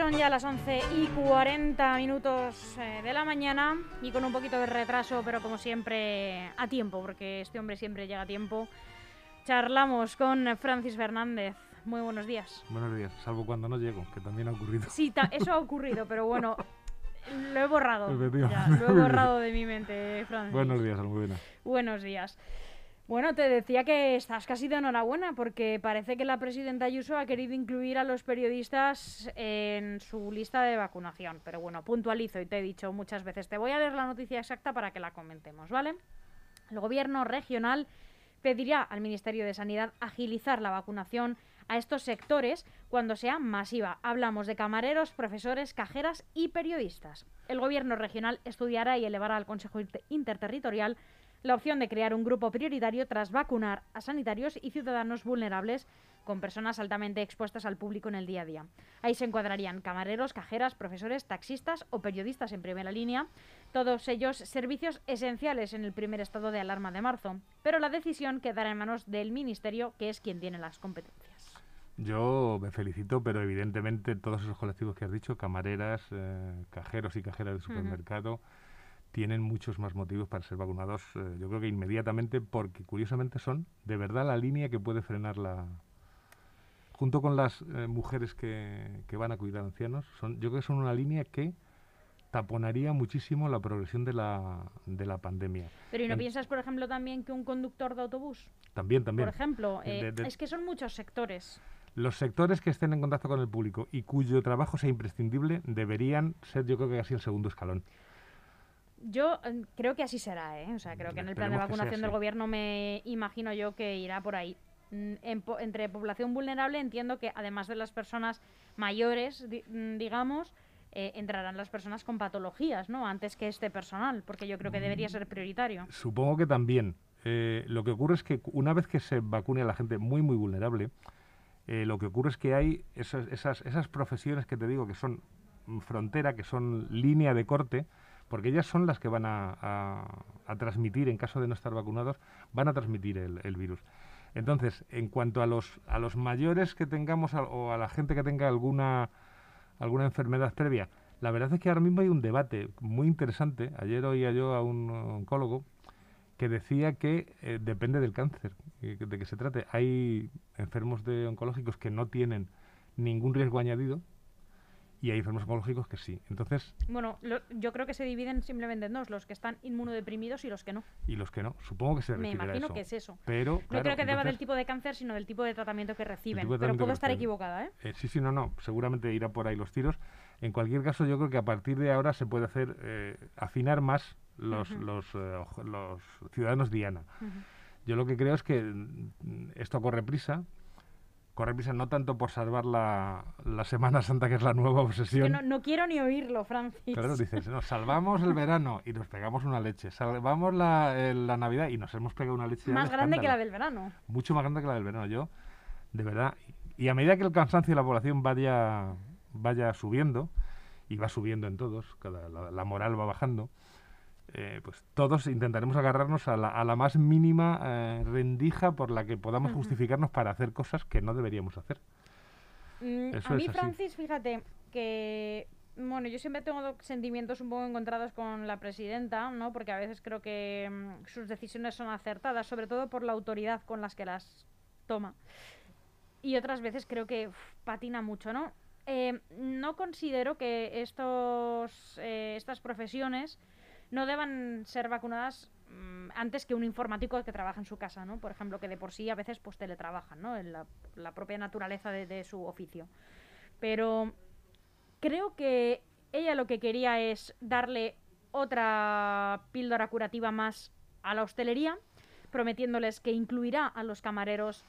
son ya las 11 y 40 minutos eh, de la mañana y con un poquito de retraso, pero como siempre a tiempo, porque este hombre siempre llega a tiempo. Charlamos con Francis Fernández. Muy buenos días. Buenos días, salvo cuando no llego, que también ha ocurrido. Sí, eso ha ocurrido, pero bueno, lo he borrado. Ya, lo he borrado de mi mente, Francis. Buenos días, Almudena. Buenos días. Bueno, te decía que estás casi de enhorabuena porque parece que la presidenta Ayuso ha querido incluir a los periodistas en su lista de vacunación. Pero bueno, puntualizo y te he dicho muchas veces, te voy a leer la noticia exacta para que la comentemos, ¿vale? El gobierno regional pedirá al Ministerio de Sanidad agilizar la vacunación a estos sectores cuando sea masiva. Hablamos de camareros, profesores, cajeras y periodistas. El gobierno regional estudiará y elevará al Consejo Interterritorial la opción de crear un grupo prioritario tras vacunar a sanitarios y ciudadanos vulnerables con personas altamente expuestas al público en el día a día. Ahí se encuadrarían camareros, cajeras, profesores, taxistas o periodistas en primera línea, todos ellos servicios esenciales en el primer estado de alarma de marzo, pero la decisión quedará en manos del Ministerio, que es quien tiene las competencias. Yo me felicito, pero evidentemente todos esos colectivos que has dicho, camareras, eh, cajeros y cajeras de supermercado, tienen muchos más motivos para ser vacunados, eh, yo creo que inmediatamente, porque curiosamente son de verdad la línea que puede frenar la... Junto con las eh, mujeres que, que, van a cuidar ancianos, son, yo creo que son una línea que taponaría muchísimo la progresión de la, de la pandemia. Pero ¿y no piensas, por ejemplo, también que un conductor de autobús? También, también. Por ejemplo, eh, es que son muchos sectores. Los sectores que estén en contacto con el público y cuyo trabajo sea imprescindible deberían ser, yo creo que casi el segundo escalón. Yo eh, creo que así será, ¿eh? O sea, creo que en el plan de vacunación del gobierno me imagino yo que irá por ahí. Mm, entre población vulnerable entiendo que además de las personas mayores, mm, digamos, eh, entrarán las personas con patologías, ¿no? Antes que este personal, porque yo creo que debería ser prioritario. Supongo que también. Eh, lo que ocurre es que una vez que se vacune a la gente muy, muy vulnerable, lo que ocurre es que hay esas, esas, esas profesiones que te digo que son frontera, que son línea de corte, porque ellas son las que van a, transmitir, en caso de no estar vacunados, van a transmitir el, virus. Entonces, en cuanto a los, a los mayores que tengamos o a la gente que tenga alguna, alguna enfermedad previa, la verdad es que ahora mismo hay un debate muy interesante. Ayer oía yo a un oncólogo que decía que eh, depende del cáncer de que se trate. Hay enfermos de oncológicos que no tienen ningún riesgo añadido, y hay enfermos oncológicos que sí. Entonces. Bueno, yo creo que se dividen simplemente en dos, los que están inmunodeprimidos y los que no. Y los que no. Supongo que se Me imagino que es eso. Pero, no creo que deba del tipo de cáncer, sino del tipo de tratamiento que reciben. Pero puedo estar equivocada, ¿eh? ¿eh? Sí, sí, no, no. Seguramente irá por ahí los tiros. En cualquier caso, yo creo que a partir de ahora se puede hacer eh, afinar más los, los, eh, los ciudadanos Diana. Yo lo que creo es que mm, esto corre prisa, corre prisa no tanto por salvar la, Semana Santa, que es la nueva obsesión. no, quiero ni oírlo, Francis. Claro, dices, no, salvamos el verano y nos pegamos una leche, salvamos la, la Navidad y nos hemos pegado una leche. Más grande que la del verano. Mucho más grande que la del verano, yo, de verdad. Y a medida que el cansancio de la población vaya, vaya subiendo, y va subiendo en todos, cada, la moral va bajando, eh, pues todos intentaremos agarrarnos a la, a la más mínima eh, rendija por la que podamos justificarnos para hacer cosas que no deberíamos hacer. Mm, a mí, Francis, fíjate que bueno, yo siempre tengo sentimientos un poco encontrados con la presidenta, ¿no? Porque a veces creo que mm, sus decisiones son acertadas, sobre todo por la autoridad con las que las toma. Y otras veces creo que patina mucho, ¿no? Eh, no considero que estos, estas profesiones no deban ser vacunadas mm, antes que un informático que trabaja en su casa, ¿no? Por ejemplo, que de por sí a veces pues teletrabajan, ¿no? En la, propia naturaleza de, su oficio. Pero creo que ella lo que quería es darle otra píldora curativa más a la hostelería, prometiéndoles que incluirá a los camareros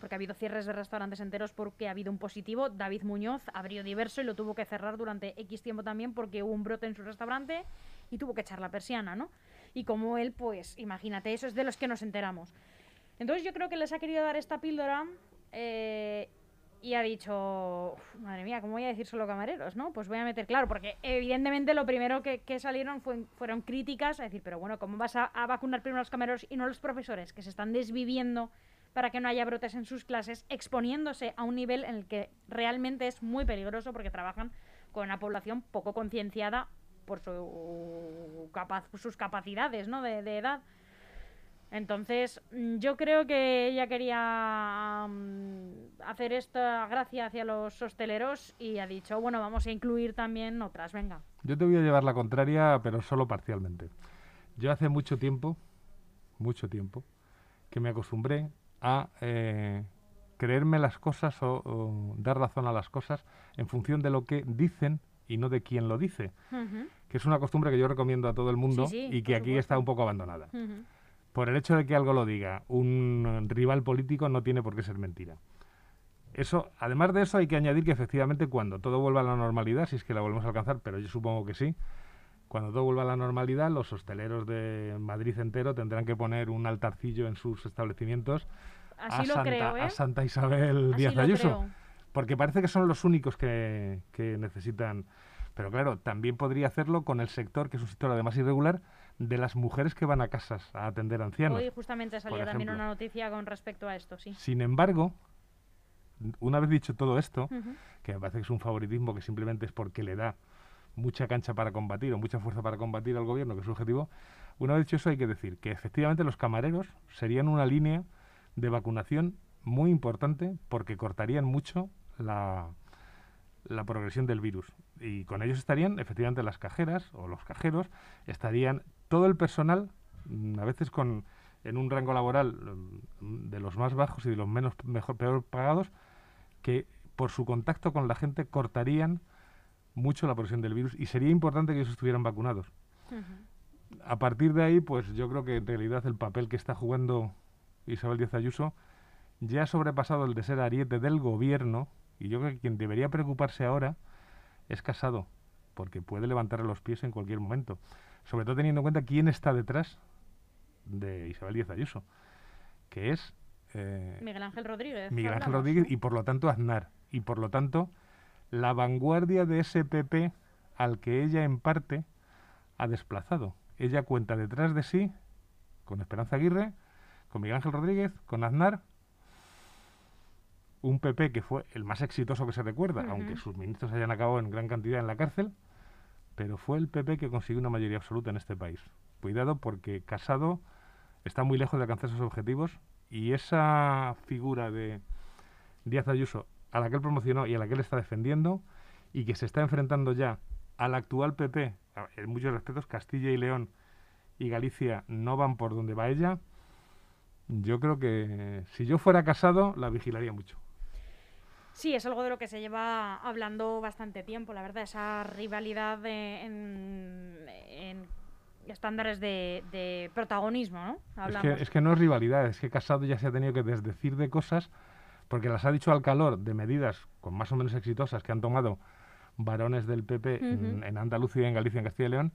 porque ha habido cierres de restaurantes enteros porque ha habido un positivo. David Muñoz abrió diverso y lo tuvo que cerrar durante X tiempo también porque hubo un brote en su restaurante y tuvo que echar la persiana, ¿no? Y como él, pues, imagínate, eso es de los que nos enteramos. Entonces yo creo que les ha querido dar esta píldora eh, y ha dicho, madre mía, ¿cómo voy a decir solo camareros, no? Pues voy a meter claro, porque evidentemente lo primero que, salieron fueron críticas, a decir, pero bueno, ¿cómo vas a, a, vacunar primero a los camareros y no a los profesores, que se están desviviendo para que no haya brotes en sus clases, exponiéndose a un nivel en el que realmente es muy peligroso porque trabajan con una población poco concienciada por su sus capacidades ¿no? de, edad. Entonces, mm, yo creo que ella quería mm, hacer esta gracia hacia los hosteleros y ha dicho, bueno, vamos a incluir también otras, venga. Yo te voy a llevar la contraria, pero solo parcialmente. Yo hace mucho tiempo, mucho tiempo, que me acostumbré a eh, creerme las cosas o, dar razón a las cosas en función de lo que dicen y no de quién lo dice, que es una costumbre que yo recomiendo a todo el mundo y que aquí está un poco abandonada. Por el hecho de que algo lo diga un rival político no tiene por qué ser mentira. Eso, además de eso, hay que añadir que efectivamente cuando todo vuelva a la normalidad, si es que la volvemos a alcanzar, pero yo supongo que sí, cuando todo vuelva a la normalidad, los hosteleros de Madrid entero tendrán que poner un altarcillo en sus establecimientos a, Santa, ¿eh? Santa, Isabel Díaz Ayuso. Porque parece que son los únicos que, necesitan. Pero claro, también podría hacerlo con el sector, que es un sector además irregular, de las mujeres que van a casas a atender ancianos. Hoy justamente salió también una noticia con respecto a esto, sí. Sin embargo, una vez dicho todo esto, que me parece que es un favoritismo que simplemente es porque le da mucha cancha para combatir o mucha fuerza para combatir al gobierno, que es su objetivo, una vez dicho eso hay que decir que efectivamente los camareros serían una línea de vacunación muy importante porque cortarían mucho la, la progresión del virus. Y con ellos estarían efectivamente las cajeras o los cajeros, estarían todo el personal, mm, a veces con en un rango laboral mm, de los más bajos y de los menos mejor peor pagados, que por su contacto con la gente cortarían mucho la progresión del virus y sería importante que ellos estuvieran vacunados. A partir de ahí, pues yo creo que en realidad el papel que está jugando Isabel Díaz Ayuso ya ha sobrepasado el de ser ariete del gobierno y yo creo que quien debería preocuparse ahora es Casado, porque puede levantarle los pies en cualquier momento. Sobre todo teniendo en cuenta quién está detrás de Isabel Díaz Ayuso, que es... Eh, Miguel Ángel Rodríguez. Miguel Ángel Rodríguez y por lo tanto Aznar. Y por lo tanto la vanguardia de ese PP al que ella en parte ha desplazado. Ella cuenta detrás de sí con Esperanza Aguirre, con Miguel Ángel Rodríguez, con Aznar, un PP que fue el más exitoso que se recuerda, aunque sus ministros hayan acabado en gran cantidad en la cárcel, pero fue el PP que consiguió una mayoría absoluta en este país. Cuidado porque Casado está muy lejos de alcanzar esos objetivos y esa figura de Díaz Ayuso a la que él promocionó y a la que él está defendiendo y que se está enfrentando ya al actual PP, en muchos respetos, Castilla y León y Galicia no van por donde va ella, yo creo que si yo fuera casado la vigilaría mucho. Sí, es algo de lo que se lleva hablando bastante tiempo, la verdad, esa rivalidad en, estándares de, protagonismo, ¿no? Es que, es que no es rivalidad, es que Casado ya se ha tenido que desdecir de cosas porque las ha dicho al calor de medidas con más o menos exitosas que han tomado varones del PP en, Andalucía, en Galicia, en Castilla y León,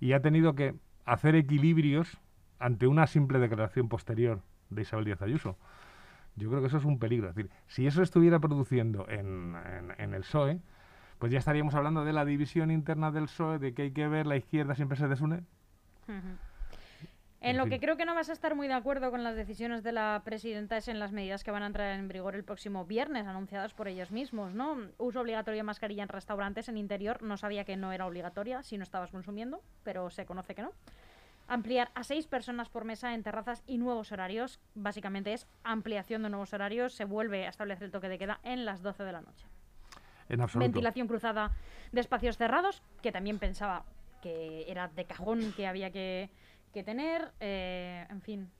y ha tenido que hacer equilibrios ante una simple declaración posterior de Isabel Díaz Ayuso. Yo creo que eso es un peligro. Es decir, si eso estuviera produciendo en, el PSOE, pues ya estaríamos hablando de la división interna del PSOE, de que hay que ver, la izquierda siempre se desune. En lo que creo que no vas a estar muy de acuerdo con las decisiones de la presidenta es en las medidas que van a entrar en vigor el próximo viernes, anunciadas por ellos mismos, ¿no? Uso obligatorio de mascarilla en restaurantes en interior, no sabía que no era obligatoria si no estabas consumiendo, pero se conoce que no. Ampliar a seis personas por mesa en terrazas y nuevos horarios, básicamente es ampliación de nuevos horarios, se vuelve a establecer el toque de queda en las 12 de la noche. En absoluto. Ventilación cruzada de espacios cerrados, que también pensaba que era de cajón que había que que tener, eh, en fin.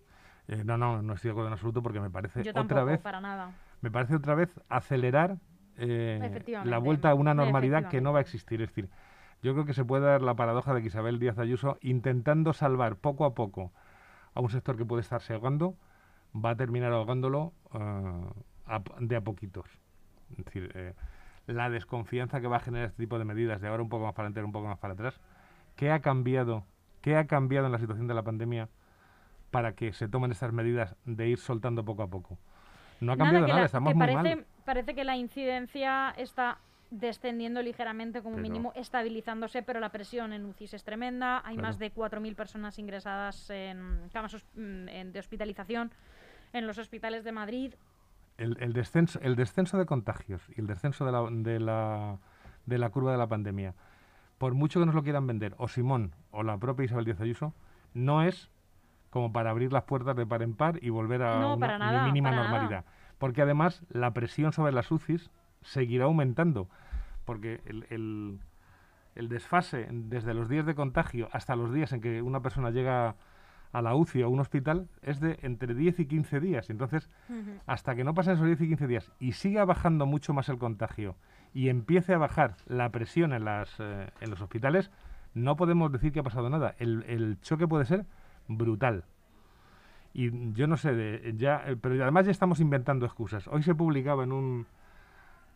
Eh, no, no, no estoy de acuerdo en absoluto porque me parece otra tampoco, vez. para nada. Me parece otra vez acelerar eh, la vuelta a una normalidad que no va a existir. Es decir, yo creo que se puede dar la paradoja de que Isabel Díaz Ayuso, intentando salvar poco a poco a un sector que puede estarse ahogando, va a terminar ahogándolo de a poquitos. Es decir, la desconfianza que va a generar este tipo de medidas, de ahora un poco más para adelante, un poco más para atrás, ¿qué ha cambiado ¿Qué ha cambiado en la situación de la pandemia para que se tomen estas medidas de ir soltando poco a poco? No ha cambiado nada, estamos muy mal. Parece que la incidencia está descendiendo ligeramente como mínimo, estabilizándose, pero la presión en UCI es tremenda. Hay más de 4.000 personas ingresadas en camas mm, de hospitalización. en los hospitales de Madrid. El, descenso, el descenso de contagios y el descenso de la, de, la, de la curva de la pandemia, por mucho que nos lo quieran vender, o Simón o la propia Isabel Díaz Ayuso, no es como para abrir las puertas de par en par y volver a una mínima normalidad. Porque además la presión sobre las UCIs seguirá aumentando, porque el, el, el desfase desde los días de contagio hasta los días en que una persona llega a la UCI o a un hospital es de entre 10 y 15 días. Entonces, hasta que no pasen esos 10 y 15 días y siga bajando mucho más el contagio y empiece a bajar la presión en, las, eh, en los hospitales, no podemos decir que ha pasado nada. El, el choque puede ser brutal. Y yo no sé, de, ya, eh, pero además ya estamos inventando excusas. Hoy se publicaba en un,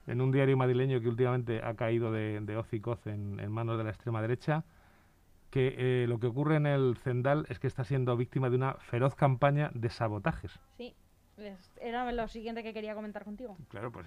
en un diario madrileño que últimamente ha caído de, de hoz y coz en, en manos de la extrema derecha, que eh, lo que ocurre en el Zendal es que está siendo víctima de una feroz campaña de sabotajes. Sí, era lo siguiente que quería comentar contigo. Claro, pues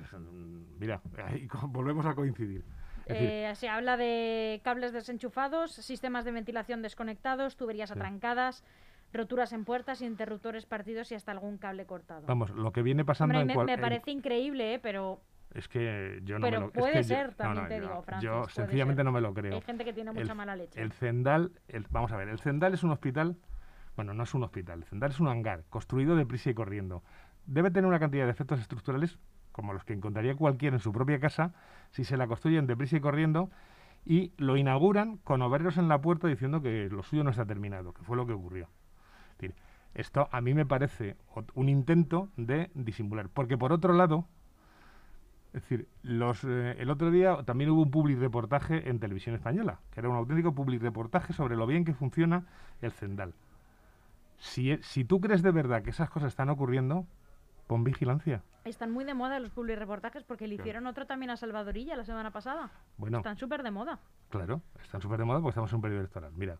mira, ahí volvemos a coincidir. Eh, se habla de cables desenchufados, sistemas de ventilación desconectados, tuberías atrancadas, roturas en puertas, interruptores partidos y hasta algún cable cortado. Vamos, lo que viene pasando en me, me parece increíble, ¿eh? pero es que yo no me lo puede ser, también te digo, Francis, Yo sencillamente no me lo creo. Hay gente que tiene mucha mala leche. El Zendal, vamos a ver, el Zendal es un hospital, bueno, no es un hospital, el Zendal es un hangar construido deprisa y corriendo. Debe tener una cantidad de efectos estructurales como los que encontraría cualquiera en su propia casa si se la construyen deprisa y corriendo y lo inauguran con obreros en la puerta diciendo que lo suyo no está terminado, que fue lo que ocurrió. esto a mí me parece un intento de disimular, porque por otro lado, es decir, los, eh, el otro día también hubo un public reportaje en televisión española, que era un auténtico public reportaje sobre lo bien que funciona el Zendal. Si, e, si tú crees de verdad que esas cosas están ocurriendo, pon vigilancia. Están muy de moda los public reportajes porque le hicieron otro también a Salvadorilla la semana pasada. Bueno, están súper de moda. Claro, están súper de moda porque estamos en un periodo electoral. Mira,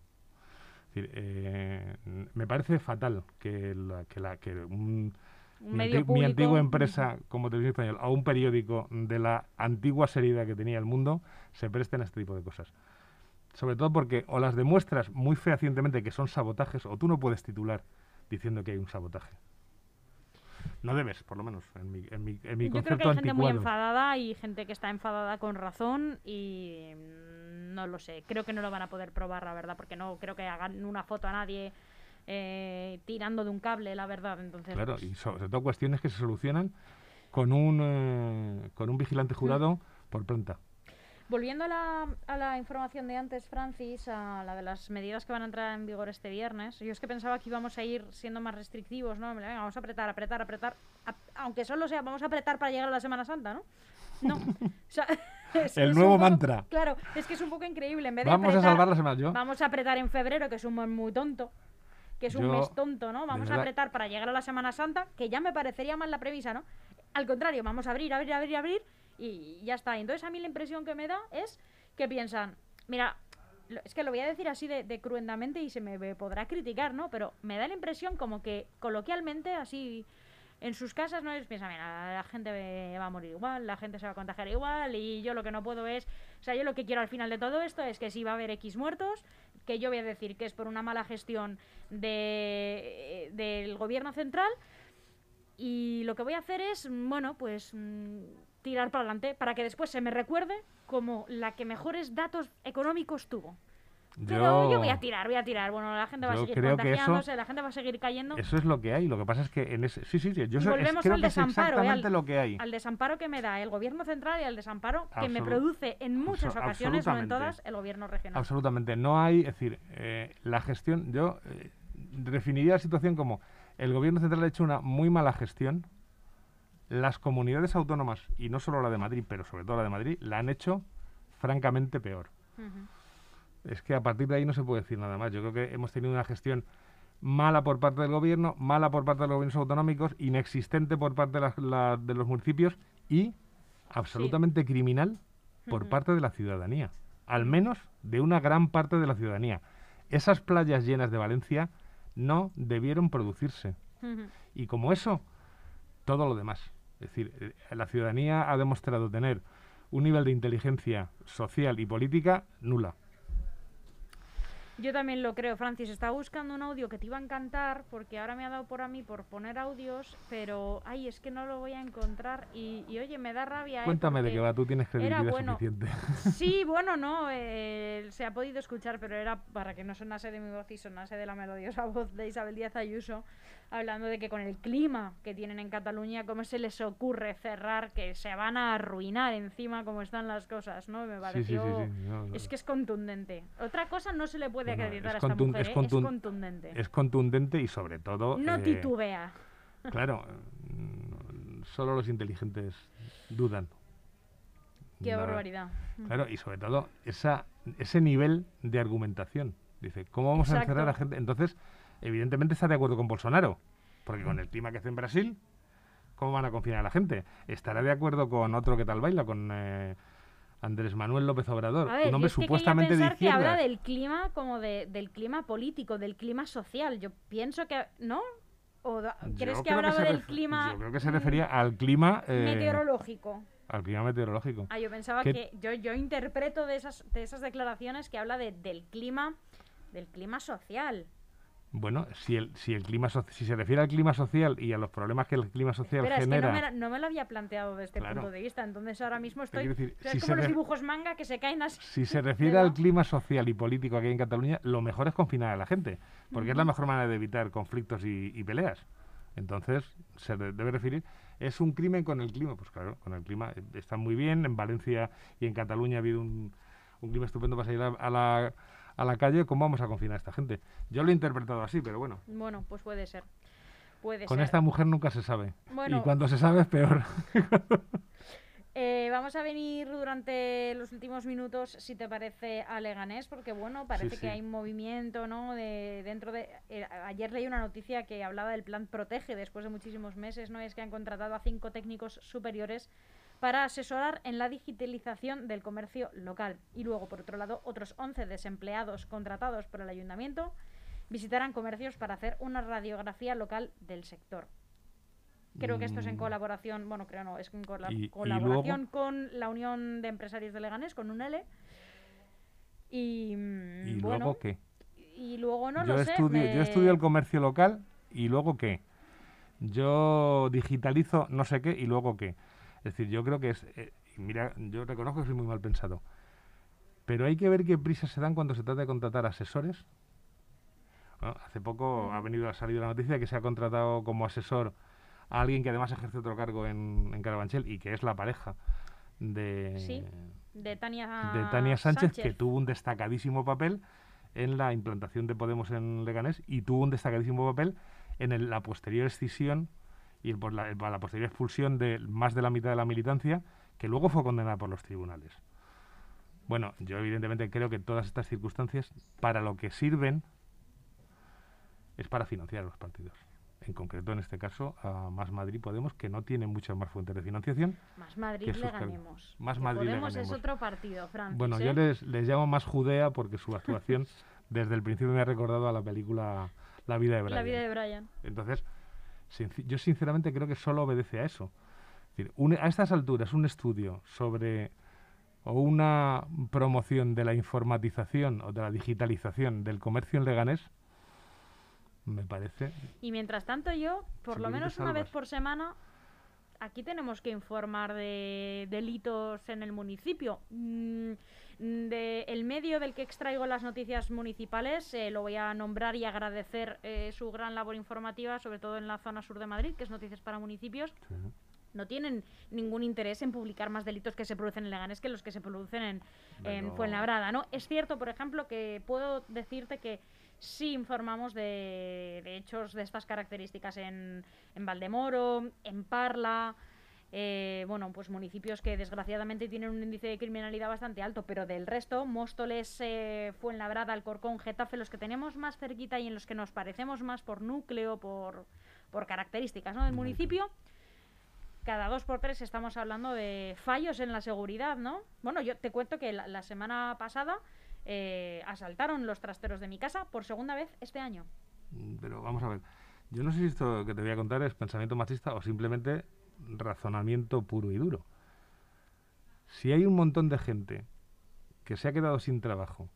eh, me parece fatal que, la, que, la, que un mi, antigua empresa como Televisión Española a un periódico de la antigua seriedad que tenía el mundo se presten a este tipo de cosas. Sobre todo porque o las demuestras muy fehacientemente que son sabotajes o tú no puedes titular diciendo que hay un sabotaje. No debes, por lo menos, en mi, en mi, en mi Yo creo que hay gente muy enfadada y gente que está enfadada con razón y no lo sé. Creo que no lo van a poder probar, la verdad, porque no creo que hagan una foto a nadie eh, tirando de un cable, la verdad. Entonces, claro, pues y sobre todo cuestiones que se solucionan con un, eh, con un vigilante jurado por planta. Volviendo a la, a la, información de antes, Francis, a la de las medidas que van a entrar en vigor este viernes, yo es que pensaba que íbamos a ir siendo más restrictivos, ¿no? vamos a apretar, apretar, apretar, aunque solo sea, vamos a apretar para llegar a la Semana Santa, ¿no? No. el nuevo mantra. Claro, es que es un poco increíble. En vez de vamos a salvar la semana. Vamos a apretar en febrero, que es un muy tonto que es un mes tonto, ¿no? Vamos a apretar para llegar a la Semana Santa, que ya me parecería mal la previsa, ¿no? Al contrario, vamos a abrir, abrir, abrir, abrir y ya está. Entonces a mí la impresión que me da es que piensan, mira, es que lo voy a decir así de, de cruentamente y se me podrá criticar, ¿no? Pero me da la impresión como que coloquialmente, así en sus casas no es piensa, mira, la gente va a morir igual, la gente se va a contagiar igual y yo lo que no puedo es, o sea, yo lo que quiero al final de todo esto es que si va a haber X muertos, que yo voy a decir que es por una mala gestión de, del gobierno central y lo que voy a hacer es, bueno, pues mm, tirar para adelante para que después se me recuerde como la que mejores datos económicos tuvo. Pero yo, voy a tirar, voy a tirar. Bueno, la gente va a seguir contagiándose, la gente va a seguir cayendo. Eso es lo que hay. Lo que pasa es que en ese. Sí, sí, sí. Yo creo que es exactamente al, lo que hay. Al desamparo que me da el gobierno central y al desamparo que me produce en muchas ocasiones, no en todas, el gobierno regional. Absolutamente. No hay. Es decir, eh, la gestión. Yo eh, definiría la situación como el gobierno central ha hecho una muy mala gestión. Las comunidades autónomas, y no solo la de Madrid, pero sobre todo la de Madrid, la han hecho francamente peor es que a partir de ahí no se puede decir nada más. Yo creo que hemos tenido una gestión mala por parte del gobierno, mala por parte de los gobiernos autonómicos, inexistente por parte de, los municipios y absolutamente criminal por parte de la ciudadanía, al menos de una gran parte de la ciudadanía. Esas playas llenas de Valencia no debieron producirse. Y como eso, todo lo demás. Es decir, eh, la ciudadanía ha demostrado tener un nivel de inteligencia social y política nula. Yo también lo creo, Francis. Estaba buscando un audio que te iba a encantar porque ahora me ha dado por a mí por poner audios, pero ay, es que no lo voy a encontrar y, oye, me da rabia. ¿eh? Cuéntame de qué va, tú tienes credibilidad bueno, suficiente. Sí, bueno, no, eh, se ha podido escuchar, pero era para que no sonase de mi voz y sonase de la melodiosa voz de Isabel Díaz Ayuso hablando de que con el clima que tienen en Cataluña, ¿cómo se les ocurre cerrar? Que se van a arruinar encima como están las cosas, ¿no? Me pareció... es que es contundente. Otra cosa no se le puede acreditar a esta mujer, es, ¿eh? es, contundente. Es contundente y sobre todo... No eh, titubea. Claro, solo los inteligentes dudan. Qué barbaridad. Claro, y sobre todo esa, ese nivel de argumentación. Dice, ¿cómo vamos a encerrar a la gente? Entonces, evidentemente está de acuerdo con Bolsonaro, porque con el clima que hace en Brasil, ¿cómo van a confinar a la gente? Estará de acuerdo con otro que tal baila, con eh, Andrés Manuel López Obrador, un hombre supuestamente de que habla del clima como de, del clima político, del clima social. Yo pienso que, ¿no? ¿O ¿Crees que hablaba del clima? Yo creo que se refería al clima eh, meteorológico. Al clima meteorológico. Ah, yo pensaba que yo, yo interpreto de esas, de esas declaraciones que habla de, del clima del clima social. Bueno, si el, si el clima si se refiere al clima social y a los problemas que el clima social genera. Es que no, me, lo había planteado desde este punto de vista, entonces ahora mismo estoy. Decir, si como los dibujos manga que se caen así. Si se refiere al clima social y político aquí en Cataluña, lo mejor es confinar a la gente, porque es la mejor manera de evitar conflictos y, peleas. Entonces, se debe referir. ¿Es un crimen con el clima? Pues claro, con el clima eh, está muy bien. En Valencia y en Cataluña ha habido un, un clima estupendo para salir a la a la calle, ¿cómo vamos a confinar a esta gente? Yo lo he interpretado así, pero bueno. Bueno, pues puede ser. Puede Con esta mujer nunca se sabe. y cuando se sabe es peor. Eh, vamos a venir durante los últimos minutos, si te parece, a Leganés, porque bueno, parece que hay movimiento, ¿no? De, dentro de. Eh, ayer leí una noticia que hablaba del plan Protege después de muchísimos meses, ¿no? Es que han contratado a cinco técnicos superiores para asesorar en la digitalización del comercio local. Y luego, por otro lado, otros 11 desempleados contratados por el ayuntamiento visitarán comercios para hacer una radiografía local del sector. Creo que esto es en mm. colaboración, bueno, creo no, es en colaboración con la Unión de Empresarios de Leganés, con un L. Y, mm, luego qué? Y luego no lo sé. Yo estudio el comercio local y luego qué. Yo digitalizo no sé qué y luego qué. Es decir, yo creo que es... Eh, mira, yo reconozco que soy muy mal pensado. Pero hay que ver qué prisas se dan cuando se trata de contratar asesores. hace poco ha venido a salir la noticia que se ha contratado como asesor a alguien que además ejerce otro cargo en, en Carabanchel y que es la pareja de, de, Tania, de Tania Sánchez, que tuvo un destacadísimo papel en la implantación de Podemos en Leganés y tuvo un destacadísimo papel en la posterior escisión y por la, la posterior expulsión de más de la mitad de la militancia, que luego fue condenada por los tribunales. Bueno, yo evidentemente creo que todas estas circunstancias, para lo que sirven, es para financiar a los partidos. En concreto, en este caso, a Más Madrid Podemos, que no tiene muchas más fuentes de financiación. Más Madrid le ganemos. Más Madrid Podemos es otro partido, Francis. Bueno, yo ¿eh? les, les llamo más Judea porque su actuación desde el principio me ha recordado a la película La vida de Brian. La vida de Brian. Entonces, yo sinceramente creo que solo obedece a eso. a estas alturas, un estudio sobre o una promoción de la informatización o de la digitalización del comercio en Leganés, me parece. Y mientras tanto yo, por lo menos una vez por semana, aquí tenemos que informar de delitos en el municipio. Mm, de el medio del que extraigo las noticias municipales, eh, lo voy a nombrar y agradecer eh, su gran labor informativa, sobre todo en la zona sur de Madrid, que es Noticias para Municipios. No tienen ningún interés en publicar más delitos que se producen en Leganés que los que se producen en, en Fuenlabrada. ¿no? Es cierto, por ejemplo, que puedo decirte que sí informamos de, de hechos de estas características en, en Valdemoro, en Parla, eh, bueno, pues municipios que desgraciadamente tienen un índice de criminalidad bastante alto, pero del resto, Móstoles, eh, Fuenlabrada, Alcorcón, Getafe, los que tenemos más cerquita y en los que nos parecemos más por núcleo, por, por características ¿no? del municipio, cada dos por tres estamos hablando de fallos en la seguridad, ¿no? Bueno, yo te cuento que la, semana pasada eh, asaltaron los trasteros de mi casa por segunda vez este año. Mm, pero vamos a ver, yo no sé si esto que te voy a contar es pensamiento machista o simplemente razonamiento puro y duro. Si hay un montón de gente que se ha quedado sin trabajo,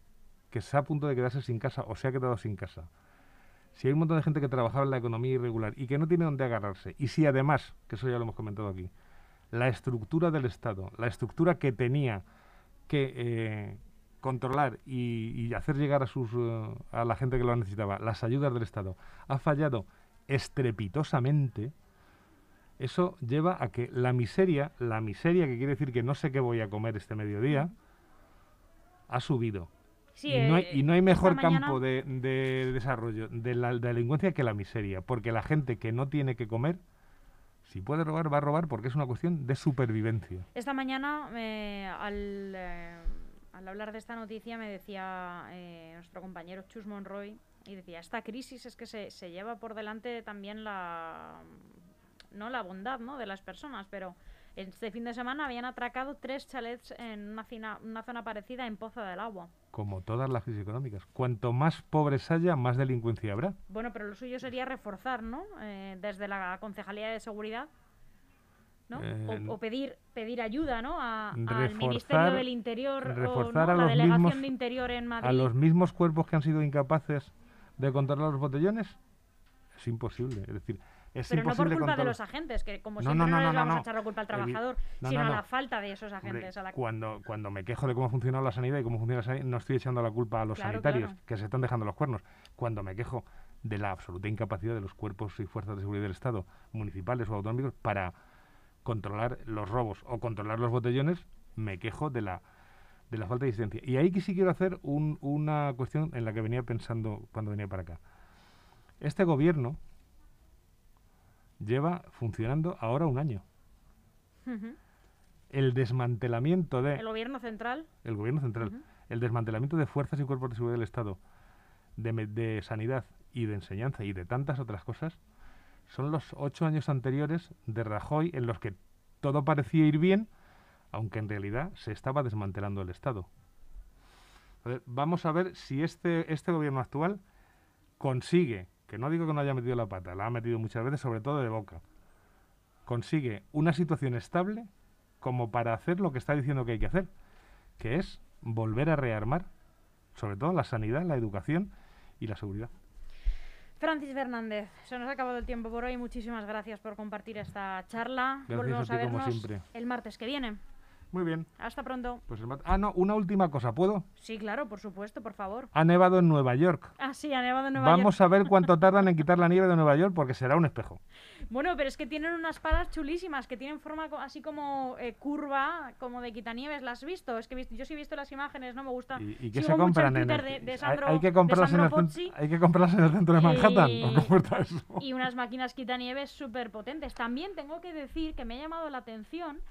que está a punto de quedarse sin casa o se ha quedado sin casa, si hay un montón de gente que trabajaba en la economía irregular y que no tiene dónde agarrarse, y si además, que eso ya lo hemos comentado aquí, la estructura del Estado, la estructura que tenía que eh, controlar y, hacer llegar a, sus, eh, a la gente que lo necesitaba las ayudas del Estado, ha fallado estrepitosamente, eso lleva a que la miseria, la miseria que quiere decir que no sé qué voy a comer este mediodía, ha subido. y, no hay, y, no hay, mejor campo de, desarrollo de la, delincuencia que la miseria, porque la gente que no tiene que comer, si puede robar, va a robar porque es una cuestión de supervivencia. Esta mañana, eh, al, eh, al, hablar de esta noticia, me decía eh, nuestro compañero Chus Monroy, y decía, esta crisis es que se, se lleva por delante también la no la bondad ¿no? de las personas, pero este fin de semana habían atracado tres chalets en una, una zona parecida en Poza del Agua. Como todas las crisis económicas. Cuanto más pobres haya, más delincuencia habrá. Bueno, pero lo suyo sería reforzar, ¿no? Eh, desde la Concejalía de Seguridad, ¿no? Eh, o, pedir pedir ayuda, ¿no? al Ministerio del Interior o a la Delegación de Interior en Madrid. A los mismos cuerpos que han sido incapaces de controlar los botellones. Es imposible. Es decir, pero no por culpa de los agentes, que como siempre no, les vamos a echar la culpa al trabajador, sino a la falta de esos agentes. cuando, cuando me quejo de cómo ha funcionado la sanidad y cómo funciona la sanidad, no estoy echando la culpa a los sanitarios, que se están dejando los cuernos. Cuando me quejo de la absoluta incapacidad de los cuerpos y fuerzas de seguridad del Estado, municipales o autonómicos, para controlar los robos o controlar los botellones, me quejo de la de la falta de existencia. Y ahí que sí quiero hacer una cuestión en la que venía pensando cuando venía para acá. Este gobierno, lleva funcionando ahora un año. El desmantelamiento de... ¿El gobierno central? El gobierno central. El desmantelamiento de fuerzas y cuerpos de seguridad del Estado, de, de sanidad y de enseñanza y de tantas otras cosas, son los ocho años anteriores de Rajoy en los que todo parecía ir bien, aunque en realidad se estaba desmantelando el Estado. vamos a ver si este, este gobierno actual consigue que no digo que no haya metido la pata, la ha metido muchas veces, sobre todo de boca, consigue una situación estable como para hacer lo que está diciendo que hay que hacer, que es volver a rearmar, sobre todo la sanidad, la educación y la seguridad. Francis Fernández, se nos ha acabado el tiempo por hoy. Muchísimas gracias por compartir esta charla. Volvemos a, vernos el martes que viene. Muy bien. Hasta pronto. Pues ah, no, una última cosa, ¿puedo? Sí, claro, por supuesto, por favor. Ha nevado en Nueva York. Ah, sí, ha nevado en Nueva York. Vamos a ver cuánto tardan en quitar la nieve de Nueva York porque será un espejo. Bueno, pero es que tienen unas palas chulísimas que tienen forma así como eh, curva, como de quitanieves. ¿Las has visto? Es que yo sí he visto las imágenes, no me gusta. ¿Y, qué se compran en el... hay, que comprarlas en el hay que comprarlas en el centro de Manhattan. eso? y unas máquinas quitanieves súper potentes. También tengo que decir que me ha llamado la atención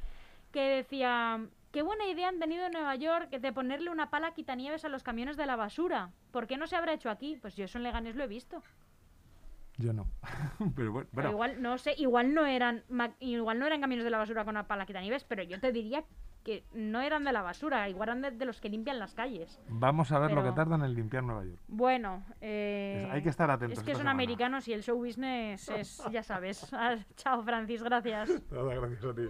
que decía Qué buena idea han tenido en Nueva York de ponerle una pala quitanieves a los camiones de la basura. ¿Por qué no se habrá hecho aquí? Pues yo eso en Leganés lo he visto. Yo no. pero bueno, igual no sé, igual no eran igual no eran camiones de la basura con una pala quitanieves, pero yo te diría que no eran de la basura, igual eran de, los que limpian las calles. Vamos a ver lo que tardan en limpiar Nueva York. Bueno, eh, hay que estar atentos. Es que son americanos y el show business es, ya sabes. Ah, chao, Francis, gracias. Nada, gracias a ti.